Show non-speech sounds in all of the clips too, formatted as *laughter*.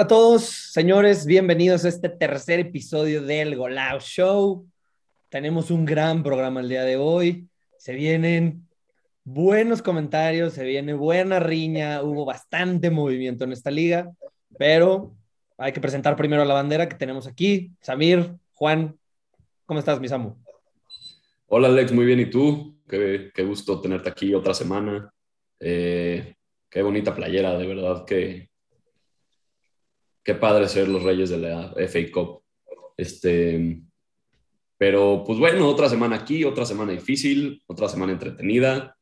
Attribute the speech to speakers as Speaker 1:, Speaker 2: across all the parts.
Speaker 1: Hola a todos, señores, bienvenidos a este tercer episodio del Golao Show. Tenemos un gran programa el día de hoy. Se vienen buenos comentarios, se viene buena riña, hubo bastante movimiento en esta liga, pero hay que presentar primero a la bandera que tenemos aquí. Samir, Juan, ¿cómo estás, mi Samu?
Speaker 2: Hola Alex, muy bien, ¿y tú? Qué, qué gusto tenerte aquí otra semana. Eh, qué bonita playera, de verdad que qué padre ser los reyes de la FA Cup. Este, pero pues bueno, otra semana aquí, otra semana difícil, otra semana entretenida.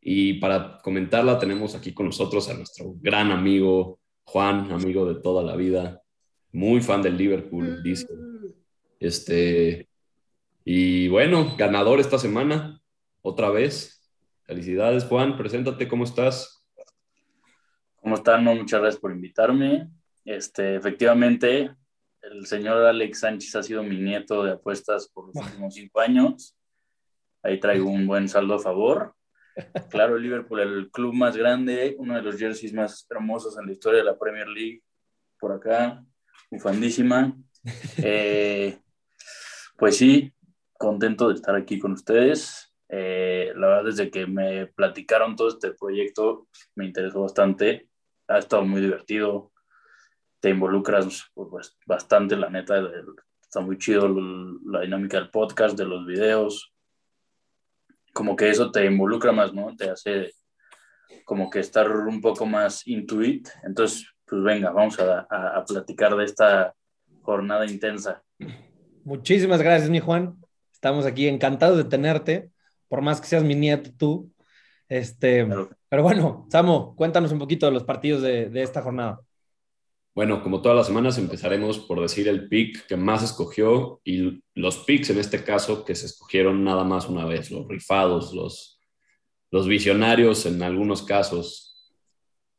Speaker 2: Y para comentarla tenemos aquí con nosotros a nuestro gran amigo Juan, amigo de toda la vida, muy fan del Liverpool, dice. Este, y bueno, ganador esta semana, otra vez. Felicidades, Juan, preséntate, ¿cómo estás?
Speaker 3: ¿Cómo están? muchas gracias por invitarme. Este, efectivamente, el señor Alex Sánchez ha sido mi nieto de apuestas por los *laughs* últimos cinco años. Ahí traigo un buen saldo a favor. Claro, Liverpool, el club más grande, uno de los jerseys más hermosos en la historia de la Premier League, por acá, bufandísima. *laughs* Eh, pues sí, contento de estar aquí con ustedes. Eh, la verdad, desde que me platicaron todo este proyecto, me interesó bastante. Ha estado muy divertido te involucras pues, bastante, la neta, está muy chido la dinámica del podcast, de los videos, como que eso te involucra más, ¿no? Te hace como que estar un poco más intuit. Entonces, pues venga, vamos a, a, platicar de esta jornada intensa.
Speaker 1: Muchísimas gracias, mi Juan. Estamos aquí encantados de tenerte, por más que seas mi nieto tú. Este, Pero bueno, Samo, cuéntanos un poquito de los partidos de, de esta jornada.
Speaker 2: Bueno, como todas las semanas, empezaremos por decir el pick que más escogió y los picks en este caso que se escogieron nada más una vez, los rifados, los, los visionarios en algunos casos.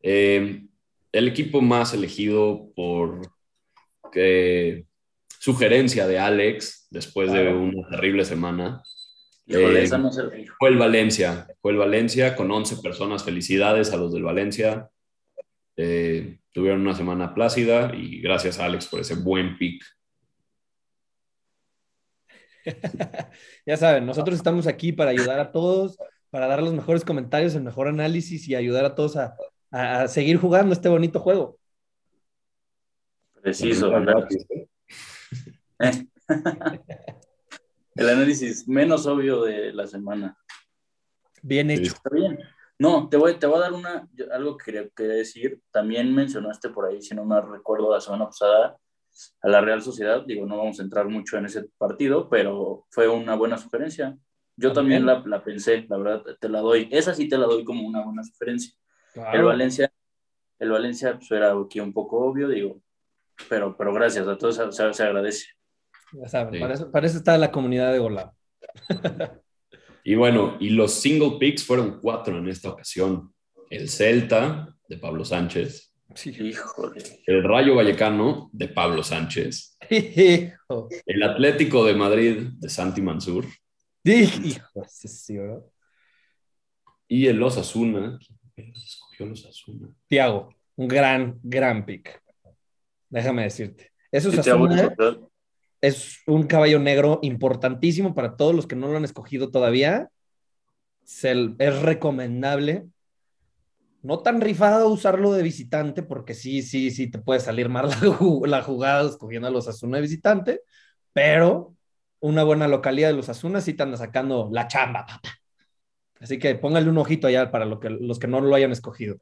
Speaker 2: Eh, el equipo más elegido por sugerencia de Alex después de una terrible semana.
Speaker 3: Eh,
Speaker 2: fue el Valencia, fue el Valencia con 11 personas. Felicidades a los del Valencia. Eh, tuvieron una semana plácida y gracias a Alex por ese buen pick. *laughs*
Speaker 1: ya saben, nosotros estamos aquí para ayudar a todos, para dar los mejores comentarios, el mejor análisis y ayudar a todos a, seguir jugando este bonito juego.
Speaker 3: Preciso. *laughs* el análisis menos obvio de la semana.
Speaker 1: Bien hecho.
Speaker 3: Está bien. No, te voy, te voy a dar una, algo que quería, decir. También mencionaste por ahí, si no me recuerdo, la semana pasada a la Real Sociedad. Digo, no vamos a entrar mucho en ese partido, pero fue una buena sugerencia. Yo también la, la, pensé, la verdad, te la doy. Esa sí te la doy como una buena sugerencia. El Valencia, el Valencia pues, era aquí un poco obvio, digo, pero, pero gracias a todos, se, se agradece.
Speaker 1: Ya saben, para, eso, para, eso, está la comunidad de Golab. *laughs*
Speaker 2: Y bueno, y los single picks fueron cuatro en esta ocasión. El Celta, de Pablo Sánchez. El Rayo Vallecano, de Pablo Sánchez. *laughs* El Atlético de Madrid, de Santi Mansur. Y el Osasuna. escogió el Osasuna?
Speaker 1: Tiago, un gran, gran pick. Déjame decirte. Eso es Osasuna es un caballo negro importantísimo para todos los que no lo han escogido todavía. es recomendable. No tan rifado usarlo de visitante, porque sí, sí, sí te puede salir mal *laughs* la, jugada escogiendo a los Asuna de visitante, pero una buena localidad de los Asuna sí te anda sacando la chamba, papá. Así que póngale un ojito allá para lo que, los que no lo hayan escogido.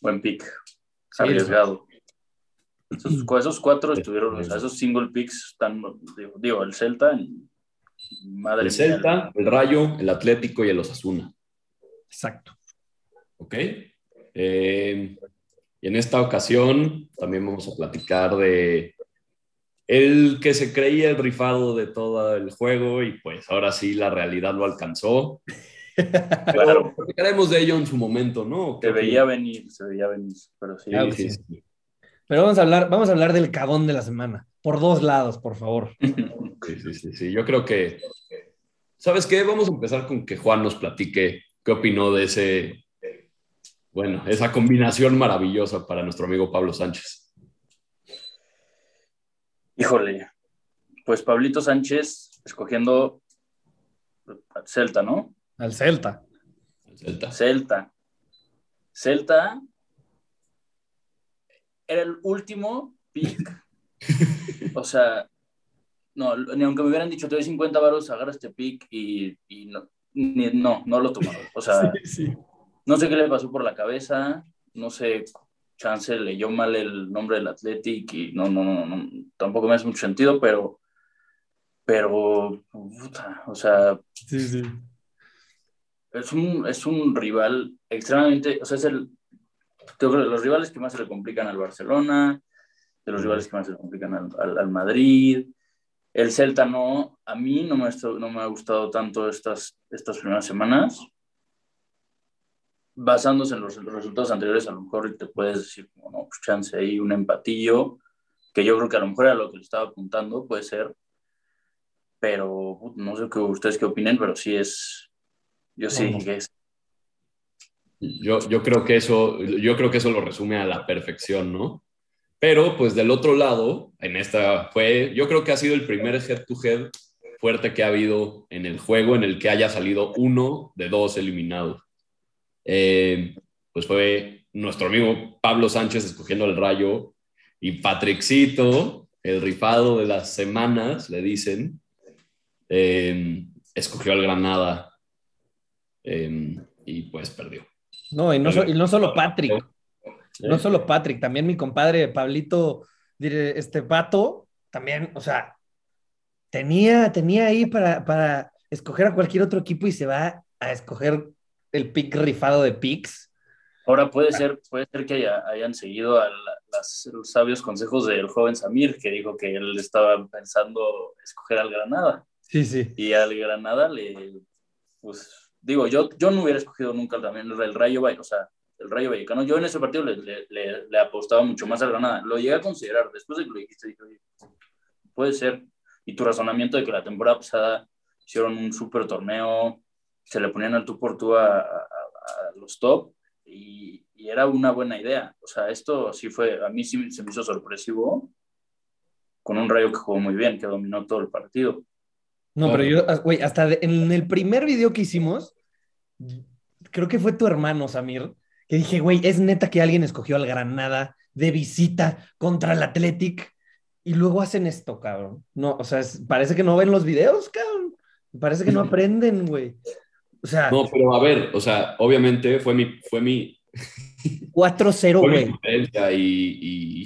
Speaker 3: Buen pick. Arriesgado. Esos, cuatro estuvieron, esos single picks están, digo, el Celta,
Speaker 2: madre El Celta, el Rayo, el Atlético y el Osasuna.
Speaker 1: Exacto.
Speaker 2: Ok. Eh, y en esta ocasión también vamos a platicar de el que se creía el rifado de todo el juego y pues ahora sí la realidad lo alcanzó. *laughs* Pero platicaremos de ello en su momento, ¿no?
Speaker 3: Se veía venir, se veía venir, pero sí. sí, sí.
Speaker 1: Pero vamos a hablar, vamos a hablar del cagón de la semana. Por dos lados, por favor. *laughs*
Speaker 2: Sí, sí, sí, sí. Yo creo que. ¿Sabes qué? Vamos a empezar con que Juan nos platique qué opinó de ese bueno, esa combinación maravillosa para nuestro amigo Pablo Sánchez.
Speaker 3: Híjole, pues Pablito Sánchez escogiendo Celta, ¿no?
Speaker 1: Al Celta.
Speaker 3: Celta. Celta. Celta era el último pick. o sea, no, ni aunque me hubieran dicho te doy 50 varos, agarra este pick y, no, no, no lo tomaron. O sea, no sé qué le pasó por la cabeza, no sé, Chance leyó mal el nombre del Athletic y no, no, no, no tampoco me hace mucho sentido, pero, pero, o sea,
Speaker 1: sí.
Speaker 3: Es un, es un rival extremadamente, o sea, es el, creo que los rivales que más se le complican al Barcelona, de los rivales que más se le complican al, al, Madrid. El Celta no, a mí no me, no me ha gustado tanto estas, estas primeras semanas. Basándose en los, resultados anteriores, a lo mejor te puedes decir, no, pues chance ahí un empatillo, que yo creo que a lo mejor era lo que le estaba apuntando, puede ser. Pero no sé qué ustedes qué opinen, pero sí es, yo sí que es.
Speaker 2: Yo, yo, creo que eso, yo creo que eso lo resume a la perfección, ¿no? Pero pues del otro lado, en esta fue, yo creo que ha sido el primer head-to-head fuerte que ha habido en el juego en el que haya salido uno de dos eliminados. Eh, pues fue nuestro amigo Pablo Sánchez escogiendo el rayo y Patrickcito, el rifado de las semanas, le dicen, eh, escogió al Granada Em, y pues perdió.
Speaker 1: No, y no, y no solo Patrick, no solo Patrick, también mi compadre Pablito, este Pato, también, o sea, tenía, tenía ahí para, para escoger a cualquier otro equipo y se va a escoger el pick rifado de picks.
Speaker 3: Ahora puede ser, puede ser que hayan seguido a los sabios consejos del joven Samir, que dijo que él estaba pensando escoger al Granada.
Speaker 1: Sí, sí.
Speaker 3: Y al Granada le, pues, digo, yo, yo no hubiera escogido nunca también el Rayo o sea, el Rayo Vallecano. Yo en ese partido le, le, le, apostaba mucho más al Granada. Lo llegué a considerar. Después de que lo dijiste, dije, puede ser. Y tu razonamiento de que la temporada pasada hicieron un súper torneo, se le ponían al tú por tú a, los top y, y, era una buena idea. O sea, esto sí fue, a mí sí se me hizo sorpresivo con un Rayo que jugó muy bien, que dominó todo el partido.
Speaker 1: No, pero yo, güey, hasta en el primer video que hicimos, creo que fue tu hermano, Samir, que dije, güey, es neta que alguien escogió al Granada de visita contra el Athletic y luego hacen esto, cabrón. No, o sea, parece que no ven los videos, cabrón. Parece que no *laughs* aprenden, güey. O sea.
Speaker 2: No, pero a ver, o sea, obviamente fue mi. Fue mi
Speaker 1: 4-0, güey.
Speaker 2: Y, y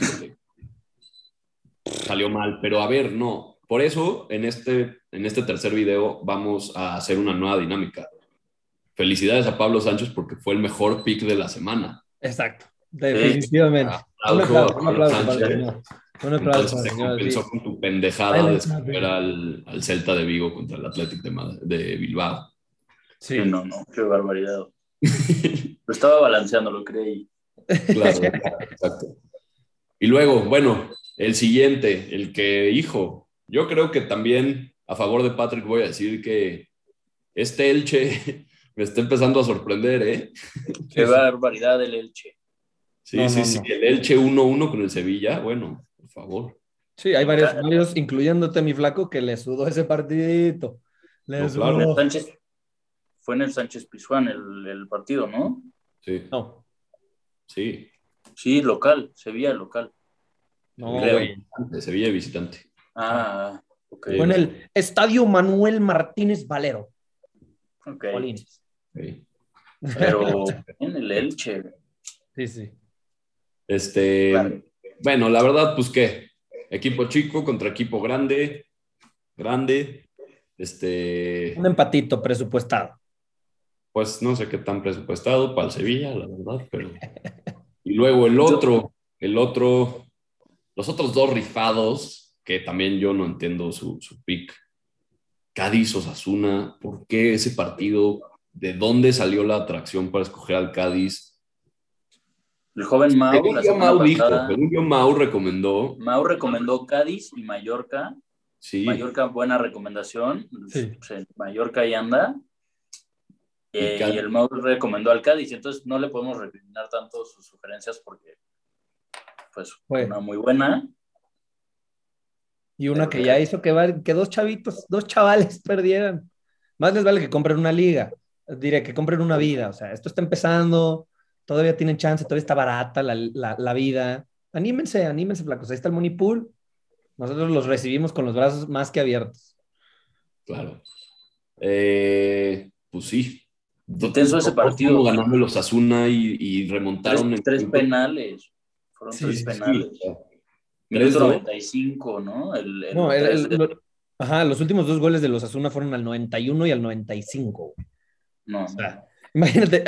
Speaker 2: salió mal, pero a ver, no. Por eso, en este, en este tercer video vamos a hacer una nueva dinámica. Felicidades a Pablo Sánchez porque fue el mejor pick de la semana.
Speaker 1: Exacto, definitivamente. un aplauso, un aplauso,
Speaker 2: un aplauso. Se compensó con tu pendejada de escoger al, al, Celta de Vigo contra el Athletic de, de Bilbao.
Speaker 3: Sí, no, no, qué barbaridad. lo estaba balanceando, lo creí.
Speaker 2: Claro, *laughs* exacto. Y luego, bueno, el siguiente, el que, hijo, yo creo que también a favor de Patrick voy a decir que este Elche *laughs* me está empezando a sorprender, ¿eh? *laughs*
Speaker 3: Qué barbaridad el Elche.
Speaker 2: Sí, sí, sí, el Elche 1-1 con el Sevilla, bueno, por favor.
Speaker 1: Sí, hay varios, varios, incluyéndote mi flaco, que le sudó ese partidito. Le sudó.
Speaker 3: fue en el Sánchez Pizjuán el, el, partido, ¿no?
Speaker 2: Sí.
Speaker 1: No.
Speaker 2: Sí.
Speaker 3: Sí, local, Sevilla local.
Speaker 2: No, Sevilla visitante.
Speaker 3: Ah,
Speaker 1: ok. Con el Estadio Manuel Martínez Valero.
Speaker 3: Ok. Pero *laughs* en el Elche.
Speaker 1: Sí, sí.
Speaker 2: Este, bueno, la verdad, pues qué, equipo chico contra equipo grande, grande, este...
Speaker 1: Un empatito presupuestado.
Speaker 2: Pues no sé qué tan presupuestado para el Sevilla, la verdad, pero... *laughs* Y luego el otro, el otro, los otros dos rifados, que también yo no entiendo su, su pick. Cádiz Osasuna, ¿por qué ese partido? ¿De dónde salió la atracción para escoger al Cádiz?
Speaker 3: El joven Mau,
Speaker 2: la Mau recomendó.
Speaker 3: Mau recomendó Cádiz y Mallorca.
Speaker 2: Sí.
Speaker 3: Mallorca, buena recomendación. Sí. Mallorca ahí anda. y, el Mauro recomendó al Cádiz, entonces no le podemos recriminar tanto sus sugerencias porque, pues, una muy buena.
Speaker 1: Y una que ya hizo que, que dos chavitos, *laughs* dos chavales perdieran. Más les vale que compren una liga, diré que compren una vida, o sea, esto está empezando, todavía tienen chance, todavía está barata la, la, la vida. Anímense, anímense, flacos, ahí está el money pool. Nosotros los recibimos con los brazos más que abiertos.
Speaker 2: Claro. Eh, pues sí,
Speaker 3: Intenso ese partido.
Speaker 2: Ganando los Asuna y, y remontaron.
Speaker 3: Tres, tres penales. Fueron tres penales. Sí, Minuto 95, ¿no? El,
Speaker 1: no, el, ajá, los últimos dos goles de los Asuna fueron al 91 y al 95.
Speaker 3: No.
Speaker 1: O sea, imagínate.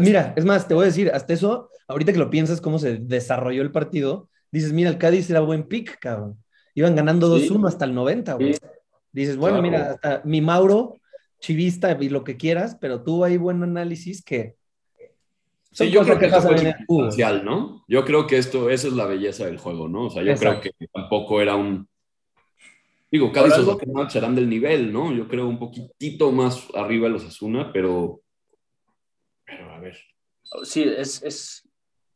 Speaker 1: Mira, es más, te voy a decir, hasta eso, ahorita que lo piensas, cómo se desarrolló el partido, dices, mira, el Cádiz era buen pick, cabrón. Iban ganando 2-1 hasta el 90, güey. Dices, bueno, mira, hasta mi Mauro chivista y lo que quieras, pero tuvo ahí buen análisis que...
Speaker 2: Sí, yo creo que esto fue ¿no? Yo creo que esto, esa es la belleza del juego, ¿no? O sea, yo creo que tampoco era un... Digo, Cádiz o serán del nivel, ¿no? Yo creo un poquitito más arriba de los Asuna, pero... Pero a ver.
Speaker 3: Sí, es, es...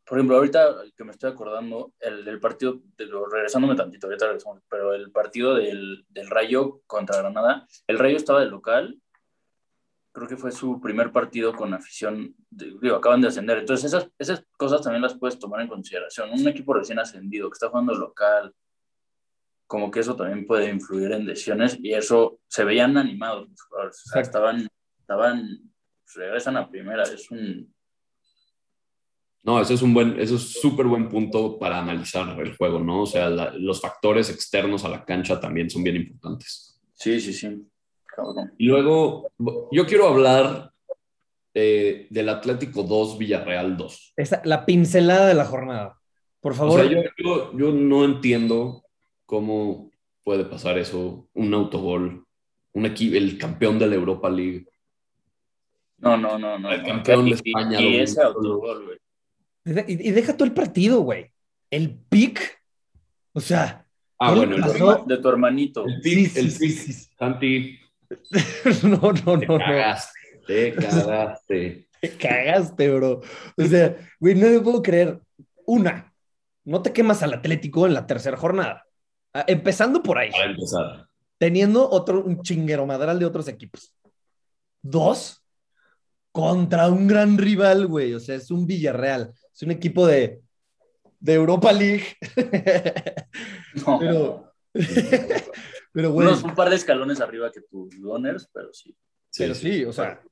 Speaker 3: Por ejemplo, ahorita que me estoy acordando, el del partido, de lo, regresándome tantito, ahorita regresamos, pero el partido del, del Rayo contra Granada, el Rayo estaba de local creo que fue su primer partido con afición, digo, acaban de ascender, entonces esas, esas cosas también las puedes tomar en consideración. Un equipo recién ascendido que está jugando local, como que eso también puede influir en decisiones y eso se veían animados o sea, estaban, estaban, regresan a primera, es un...
Speaker 2: No, eso es un buen, eso es súper buen punto para analizar el juego, ¿no? O sea, los factores externos a la cancha también son bien importantes.
Speaker 3: Sí, sí, sí.
Speaker 2: Y luego, yo quiero hablar eh, del Atlético 2, Villarreal 2.
Speaker 1: la pincelada de la jornada. Por favor.
Speaker 2: O sea, yo, yo, no entiendo cómo puede pasar eso, un autogol, un equipo, el campeón de la Europa League.
Speaker 3: No, no, no, no.
Speaker 2: El campeón de España.
Speaker 3: Y, ese autogol, güey.
Speaker 1: Y, deja todo el partido, güey. El pick. O sea.
Speaker 2: Ah, bueno,
Speaker 3: el de tu hermanito.
Speaker 2: El pick, el pick. Santi,
Speaker 1: no, *laughs* no, no.
Speaker 2: Te cagaste, te cagaste. *laughs*
Speaker 1: Te cagaste, bro. O sea, güey, no me puedo creer. Una, no te quemas al Atlético en la tercera jornada. Ah, empezando por ahí.
Speaker 2: Para empezar.
Speaker 1: Teniendo otro, un chinguero madral de otros equipos. Dos, contra un gran rival, güey. O sea, es un Villarreal. Es un equipo de, de Europa League. *laughs* No. Pero.
Speaker 3: Pero, Unos un par de escalones arriba que tus Gunners, pero sí.
Speaker 1: Pero sí, o sea.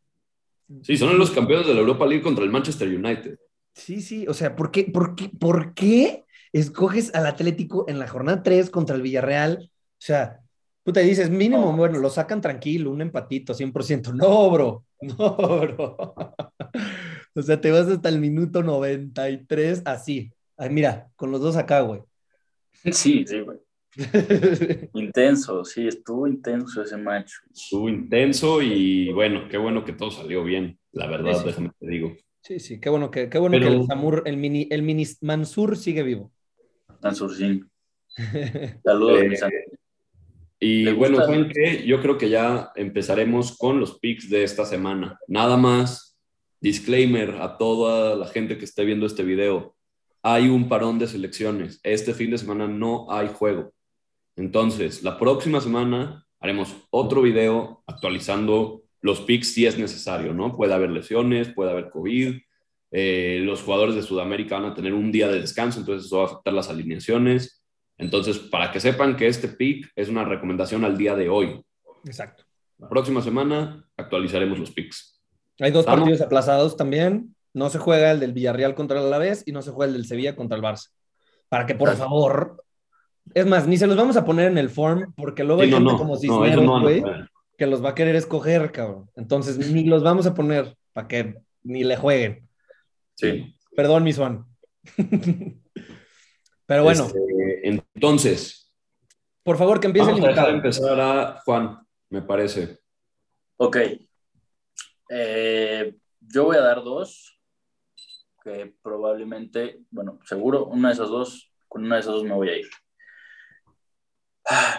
Speaker 2: Sí, son los campeones de la Europa League contra el Manchester United.
Speaker 1: Sí, sí, o sea, ¿por qué, por qué, por qué escoges al Atlético en la jornada 3 contra el Villarreal? O sea, tú te dices, mínimo, bueno, lo sacan tranquilo, un empatito, 100%. No, bro, no, *laughs* bro. o sea, te vas hasta el minuto 93 así. Ay, mira, con los dos acá, güey. *laughs*
Speaker 3: Sí, sí, güey. *laughs* intenso, sí, estuvo intenso ese match.
Speaker 2: Estuvo intenso y bueno, qué bueno que todo salió bien, la verdad, déjame te digo.
Speaker 1: Sí, sí, qué bueno que, qué bueno que el Samur, el mini, el mini Mansur sigue vivo.
Speaker 3: Mansur, sí. *laughs* Saludos,
Speaker 2: eh, Y bueno, ¿saben Yo creo que ya empezaremos con los picks de esta semana. Nada más, disclaimer a toda la gente que esté viendo este video. Hay un parón de selecciones. Este fin de semana no hay juego. Entonces, la próxima semana haremos otro video actualizando los picks si es necesario, ¿no? Puede haber lesiones, puede haber COVID, eh, los jugadores de Sudamérica van a tener un día de descanso, entonces eso va a afectar las alineaciones. Entonces, para que sepan que este pick es una recomendación al día de hoy.
Speaker 1: Exacto.
Speaker 2: La próxima semana actualizaremos los picks.
Speaker 1: Hay dos partidos aplazados también. No se juega el del Villarreal contra el Alavés y no se juega el del Sevilla contra el Barça. Para que por favor es más, ni se los vamos a poner en el form porque luego hay gente como Cisneros, güey, que los va a querer escoger, cabrón. Entonces, ni los vamos a poner para que ni le jueguen.
Speaker 2: Sí.
Speaker 1: Perdón, mi Swan. *laughs* Pero bueno.
Speaker 2: Este, entonces.
Speaker 1: Por favor, que empiece
Speaker 2: vamos a dejar empezar a Juan, me parece.
Speaker 3: Ok. Eh, yo voy a dar dos, que probablemente, bueno, seguro, una de esas dos, con una de esas dos me voy a ir.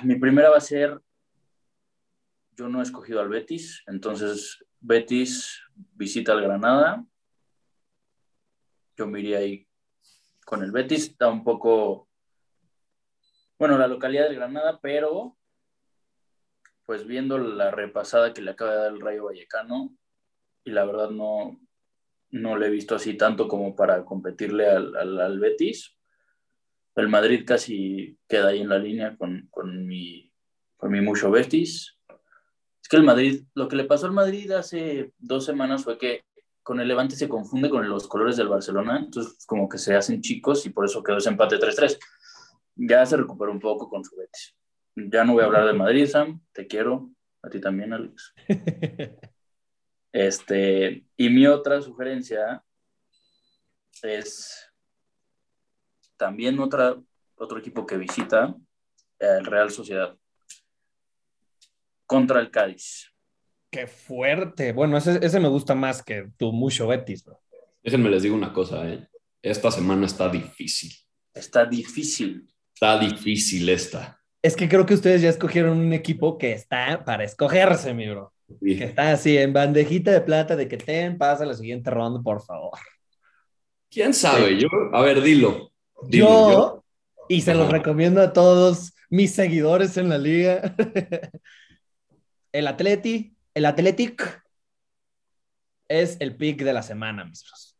Speaker 3: Mi primera va a ser, yo no he escogido al Betis, entonces Betis visita al Granada. Yo me iría ahí con el Betis. Está un poco, bueno, la localidad del Granada, pero pues viendo la repasada que le acaba de dar el Rayo Vallecano, y la verdad no, no le he visto así tanto como para competirle al, al, Betis. El Madrid casi queda ahí en la línea con, con mi, con mi mucho Betis. Es que el Madrid, lo que le pasó al Madrid hace dos semanas fue que con el Levante se confunde con los colores del Barcelona, entonces como que se hacen chicos y por eso quedó ese empate 3-3. Ya se recuperó un poco con su Betis. Ya no voy a hablar de Madrid, Sam, te quiero, a ti también, Alex. *laughs* Este, y mi otra sugerencia es también otra, otro equipo que visita, el Real Sociedad, contra el Cádiz.
Speaker 1: Qué fuerte. Bueno, ese, me gusta más que tu mucho Betis. Bro.
Speaker 2: Déjenme les digo una cosa, ¿eh? Esta semana está difícil.
Speaker 3: Está difícil.
Speaker 2: Está difícil esta.
Speaker 1: Es que creo que ustedes ya escogieron un equipo que está para escogerse, mi bro. Que está así en bandejita de plata de que ten, pasa la siguiente ronda, por favor.
Speaker 2: ¿Quién sabe? Yo, a ver, dilo.
Speaker 1: Yo, y se los recomiendo a todos mis seguidores en la liga. *laughs* el Atleti, el Athletic es el pick de la semana, mis bros.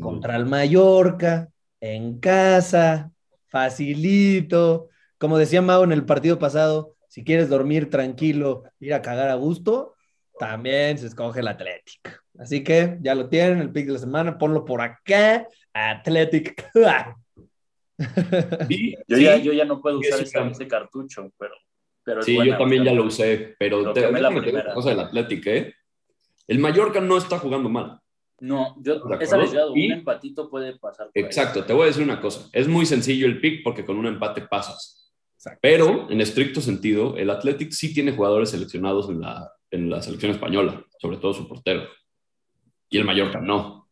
Speaker 1: Contra el Mallorca, en casa, facilito. Como decía Mau en el partido pasado, si quieres dormir tranquilo, ir a cagar a gusto, también se escoge el Athletic. Así que ya lo tienen, el pick de la semana, ponlo por acá, Athletic. *laughs*
Speaker 3: yo, ya, yo, ya, no puedo usar ese, cartucho, pero... pero
Speaker 2: sí, yo también ya lo usé, pero te, la cosa del Athletic, ¿eh? El Mallorca no está jugando mal.
Speaker 3: No, yo es arriesgado, un empatito puede pasar.
Speaker 2: Exacto, te voy a decir una cosa, es muy sencillo el pick porque con un empate pasas. Pero, en estricto sentido, el Athletic sí tiene jugadores seleccionados en la, en la selección española, sobre todo su portero. Y el Mallorca no.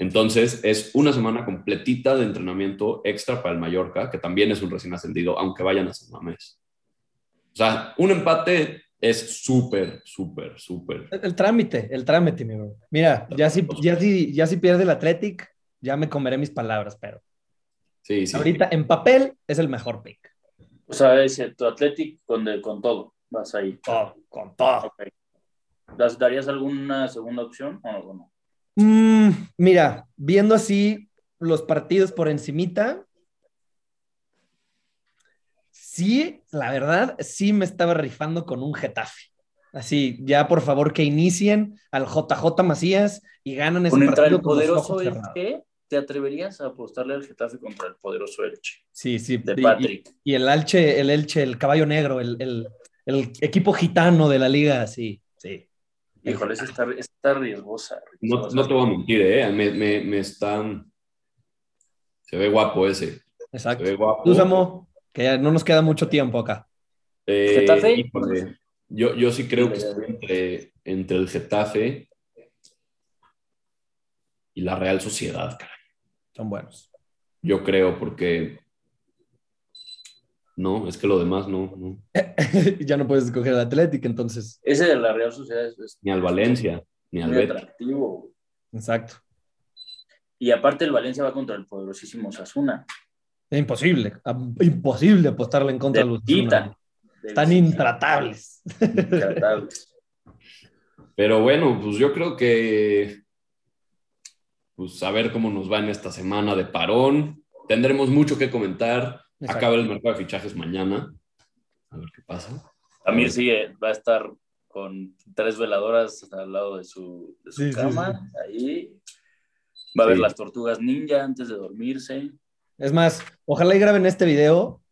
Speaker 2: Entonces, es una semana completita de entrenamiento extra para el Mallorca, que también es un recién ascendido, aunque vayan a San Mamés. O sea, un empate es súper, súper, súper.
Speaker 1: El, trámite, el trámite, mi Mira, ya si, ya, si, ya si pierde el Athletic, ya me comeré mis palabras, pero.
Speaker 2: Sí, sí.
Speaker 1: Ahorita, en papel, es el mejor pick.
Speaker 3: O sea, es tu Athletic con, con todo, vas ahí.
Speaker 1: con todo.
Speaker 3: ¿Darías alguna segunda opción o no?
Speaker 1: Mm, mira, viendo así los partidos por encimita, sí, la verdad, sí me estaba rifando con un Getafe. Así, ya por favor que inicien al JJ Macías y ganan ese
Speaker 3: partido. el poderoso ¿Te atreverías a apostarle al Getafe contra el poderoso Elche?
Speaker 1: Sí, sí.
Speaker 3: De Patrick.
Speaker 1: Y, el Elche, el Elche, el caballo negro, el, equipo gitano de la liga, sí, sí.
Speaker 3: Híjole, está, está riesgosa.
Speaker 2: No, te voy a mentir, ¿eh? Me, están... Se ve guapo ese.
Speaker 1: Exacto. Se ve guapo. Tú, que ya no nos queda mucho tiempo acá.
Speaker 2: Eh, ¿Getafe? yo, yo sí creo que estoy entre, entre el Getafe y la Real Sociedad, caray
Speaker 1: son buenos.
Speaker 2: Yo creo, porque no, es que lo demás no. *laughs*
Speaker 1: ya no puedes escoger al Atlético, entonces.
Speaker 3: Ese de la Real Sociedad es.
Speaker 2: ni al Valencia, ni al
Speaker 3: atractivo.
Speaker 1: Exacto.
Speaker 3: Y aparte, el Valencia va contra el poderosísimo Sasuna.
Speaker 1: Es imposible, imposible apostarle en contra de los Están intratables. Intratables. *laughs*
Speaker 2: Pero bueno, pues yo creo que pues a ver cómo nos va en esta semana de parón. Tendremos mucho que comentar. Acaba el mercado de fichajes mañana. A ver qué pasa.
Speaker 3: También sigue, va a estar con tres veladoras al lado de su, cama. Ahí va a ver las tortugas ninja antes de dormirse.
Speaker 1: Es más, ojalá y graben este video.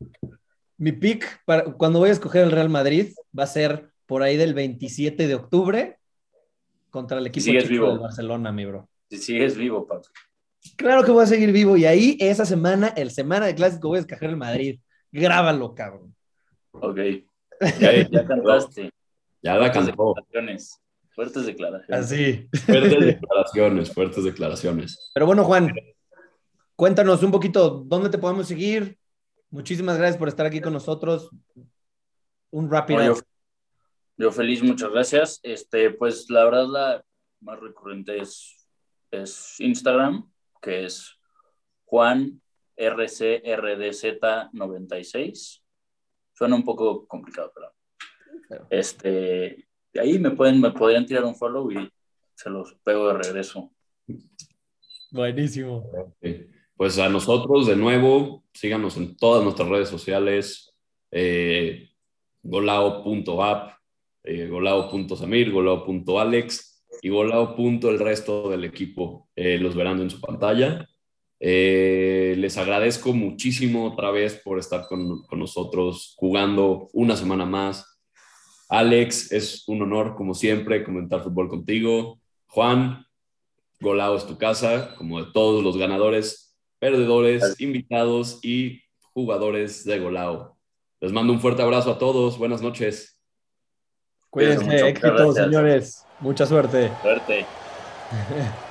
Speaker 1: Mi pick para cuando voy a escoger el Real Madrid va a ser por ahí del 27 de octubre contra el equipo de Barcelona, mi bro.
Speaker 3: Si sigues vivo, Pato.
Speaker 1: Claro que voy a seguir vivo. Y ahí, esa semana, el semana de clásico, voy a escoger el Madrid. Grábalo, cabrón.
Speaker 3: Ok. Ya, ya *laughs* cantaste.
Speaker 2: Ya la cantó.
Speaker 3: Fuertes declaraciones.
Speaker 1: Así.
Speaker 2: Fuertes declaraciones, fuertes declaraciones.
Speaker 1: Pero bueno, Juan, cuéntanos un poquito dónde te podemos seguir. Muchísimas gracias por estar aquí con nosotros. Un rápido.
Speaker 3: Yo feliz, muchas gracias. Este, pues la verdad la más recurrente es, es Instagram, que es Juan RCRDZ96. Suena un poco complicado, pero, este, ahí me pueden, me podrían tirar un follow y se los pego de regreso.
Speaker 1: Buenísimo.
Speaker 2: Pues a nosotros, de nuevo, síganos en todas nuestras redes sociales, eh, golao.app, eh, golao.samir, golao.alex y golao. el resto del equipo. Eh, los verán en su pantalla. Eh, les agradezco muchísimo otra vez por estar con, con, nosotros jugando una semana más. Alex, es un honor, como siempre, comentar fútbol contigo. Juan, Golao es tu casa, como de todos los ganadores, perdedores, invitados y jugadores de Golao. Les mando un fuerte abrazo a todos. Buenas noches.
Speaker 1: Cuídense, éxito, señores. Mucha suerte.
Speaker 3: Suerte. *laughs*